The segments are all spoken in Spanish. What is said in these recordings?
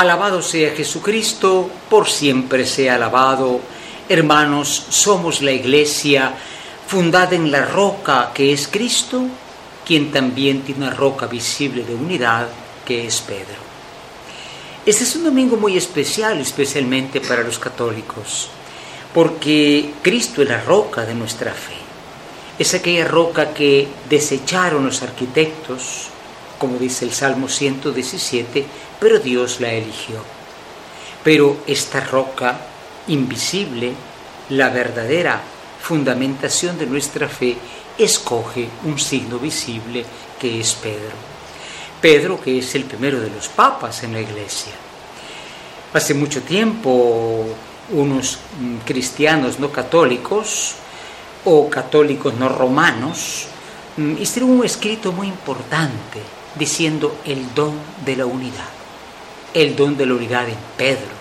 Alabado sea Jesucristo, por siempre sea alabado. Hermanos, somos la iglesia fundada en la roca que es Cristo, quien también tiene una roca visible de unidad que es Pedro. Este es un domingo muy especial, especialmente para los católicos, porque Cristo es la roca de nuestra fe. Es aquella roca que desecharon los arquitectos, como dice el Salmo 117, pero Dios la eligió. Pero esta roca invisible, la verdadera fundamentación de nuestra fe, escoge un signo visible que es Pedro. Pedro que es el primero de los papas en la iglesia. Hace mucho tiempo unos mm, cristianos no católicos o católicos no romanos mm, hicieron un escrito muy importante diciendo el don de la unidad, el don de la unidad en Pedro.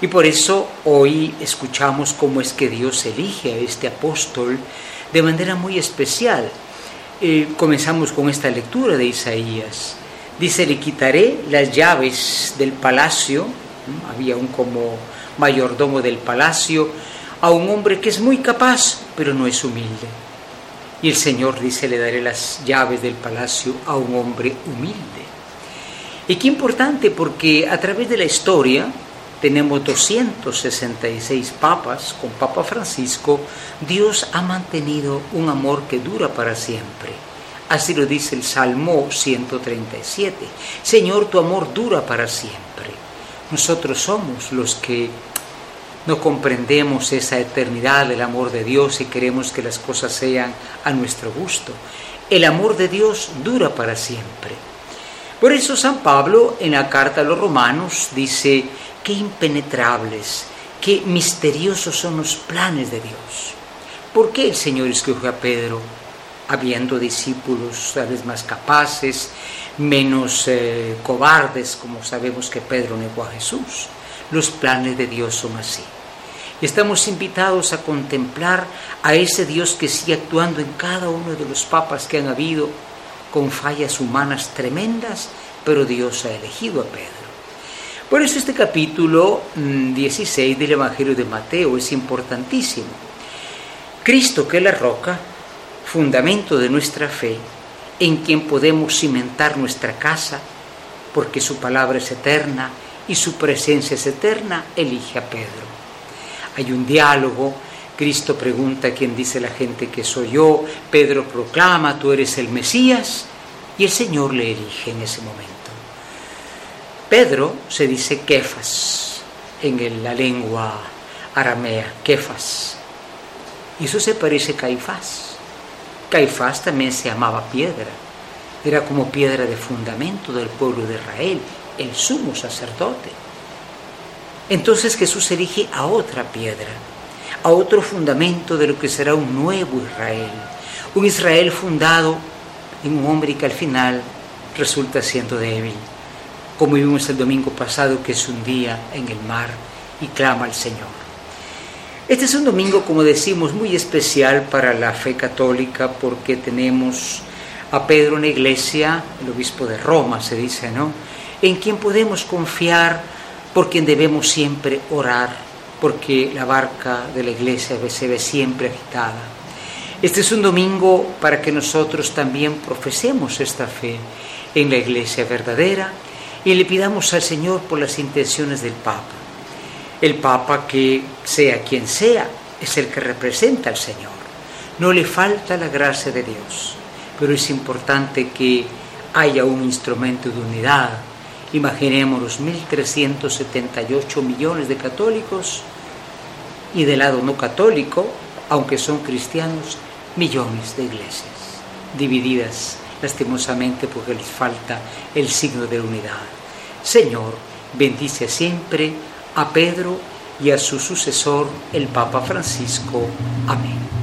Y por eso hoy escuchamos cómo es que Dios elige a este apóstol de manera muy especial. Eh, comenzamos con esta lectura de Isaías. Dice, le quitaré las llaves del palacio, había un como mayordomo del palacio, a un hombre que es muy capaz, pero no es humilde. Y el Señor dice, le daré las llaves del palacio a un hombre humilde. Y qué importante porque a través de la historia tenemos 266 papas, con Papa Francisco, Dios ha mantenido un amor que dura para siempre. Así lo dice el Salmo 137. Señor, tu amor dura para siempre. Nosotros somos los que no comprendemos esa eternidad del amor de Dios y queremos que las cosas sean a nuestro gusto. El amor de Dios dura para siempre. Por eso San Pablo en la carta a los romanos dice, qué impenetrables, qué misteriosos son los planes de Dios. ¿Por qué el Señor escogió a Pedro, habiendo discípulos tal vez más capaces, menos eh, cobardes, como sabemos que Pedro negó a Jesús? Los planes de Dios son así. Estamos invitados a contemplar a ese Dios que sigue actuando en cada uno de los papas que han habido con fallas humanas tremendas, pero Dios ha elegido a Pedro. Por eso este capítulo 16 mm, del Evangelio de Mateo es importantísimo. Cristo que es la roca, fundamento de nuestra fe, en quien podemos cimentar nuestra casa, porque su palabra es eterna y su presencia es eterna, elige a Pedro. Hay un diálogo, Cristo pregunta quién dice la gente que soy yo, Pedro proclama, tú eres el Mesías, y el Señor le elige en ese momento. Pedro se dice Kefas en la lengua aramea, Kefas. Y eso se parece a Caifás. Caifás también se llamaba piedra. Era como piedra de fundamento del pueblo de Israel el sumo sacerdote. Entonces Jesús elige a otra piedra, a otro fundamento de lo que será un nuevo Israel, un Israel fundado en un hombre que al final resulta siendo débil, como vimos el domingo pasado que es un día en el mar y clama al Señor. Este es un domingo, como decimos, muy especial para la fe católica porque tenemos a Pedro en la iglesia, el obispo de Roma se dice, ¿no? En quien podemos confiar, por quien debemos siempre orar, porque la barca de la iglesia se ve siempre agitada. Este es un domingo para que nosotros también profesemos esta fe en la iglesia verdadera y le pidamos al Señor por las intenciones del Papa. El Papa que sea quien sea, es el que representa al Señor. No le falta la gracia de Dios, pero es importante que haya un instrumento de unidad, Imaginemos los 1.378 millones de católicos y del lado no católico, aunque son cristianos, millones de iglesias divididas lastimosamente porque les falta el signo de unidad. Señor, bendice siempre a Pedro y a su sucesor, el Papa Francisco. Amén.